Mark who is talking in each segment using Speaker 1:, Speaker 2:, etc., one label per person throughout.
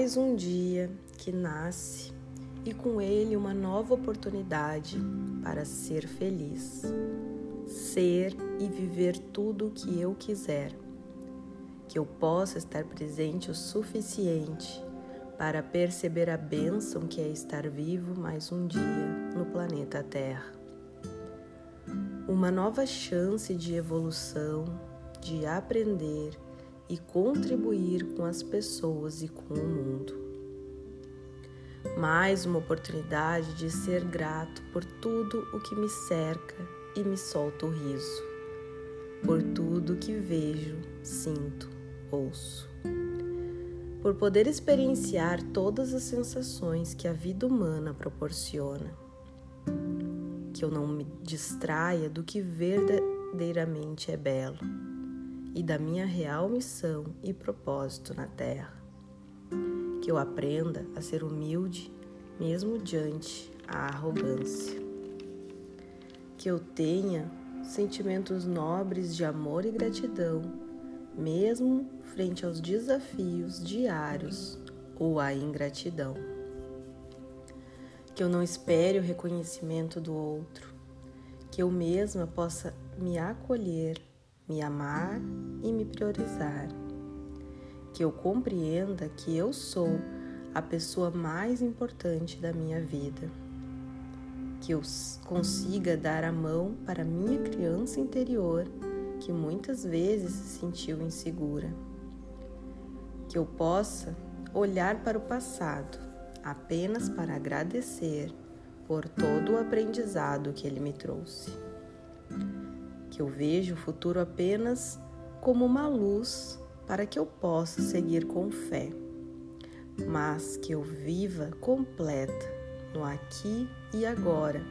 Speaker 1: mais um dia que nasce e com ele uma nova oportunidade para ser feliz, ser e viver tudo o que eu quiser, que eu possa estar presente o suficiente para perceber a bênção que é estar vivo mais um dia no planeta Terra. Uma nova chance de evolução, de aprender e contribuir com as pessoas e com o mundo. Mais uma oportunidade de ser grato por tudo o que me cerca e me solta o riso, por tudo que vejo, sinto, ouço. Por poder experienciar todas as sensações que a vida humana proporciona. Que eu não me distraia do que verdadeiramente é belo e da minha real missão e propósito na Terra. Que eu aprenda a ser humilde mesmo diante a arrogância. Que eu tenha sentimentos nobres de amor e gratidão, mesmo frente aos desafios diários ou à ingratidão. Que eu não espere o reconhecimento do outro, que eu mesma possa me acolher me amar e me priorizar. Que eu compreenda que eu sou a pessoa mais importante da minha vida. Que eu consiga dar a mão para minha criança interior que muitas vezes se sentiu insegura. Que eu possa olhar para o passado apenas para agradecer por todo o aprendizado que ele me trouxe eu vejo o futuro apenas como uma luz para que eu possa seguir com fé, mas que eu viva completa no aqui e agora,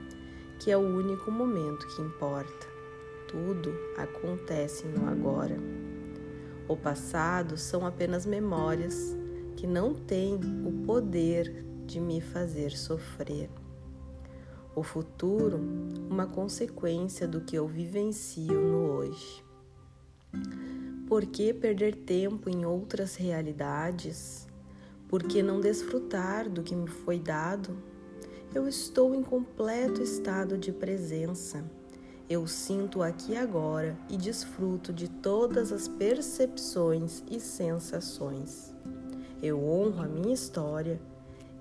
Speaker 1: que é o único momento que importa. Tudo acontece no agora. O passado são apenas memórias que não têm o poder de me fazer sofrer o futuro uma consequência do que eu vivencio no hoje. Por que perder tempo em outras realidades? Por que não desfrutar do que me foi dado? Eu estou em completo estado de presença. Eu sinto aqui agora e desfruto de todas as percepções e sensações. Eu honro a minha história.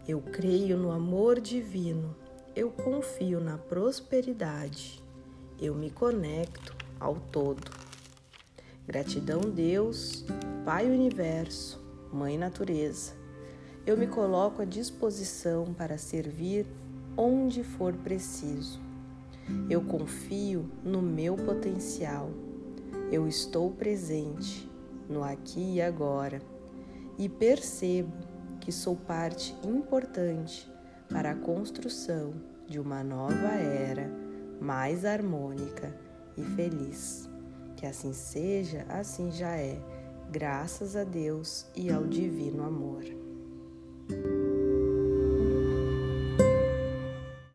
Speaker 1: Eu creio no amor divino eu confio na prosperidade, eu me conecto ao todo. Gratidão, Deus, Pai Universo, Mãe Natureza. Eu me coloco à disposição para servir onde for preciso. Eu confio no meu potencial. Eu estou presente no aqui e agora e percebo que sou parte importante para a construção de uma nova era mais harmônica e feliz. Que assim seja, assim já é, graças a Deus e ao Divino Amor.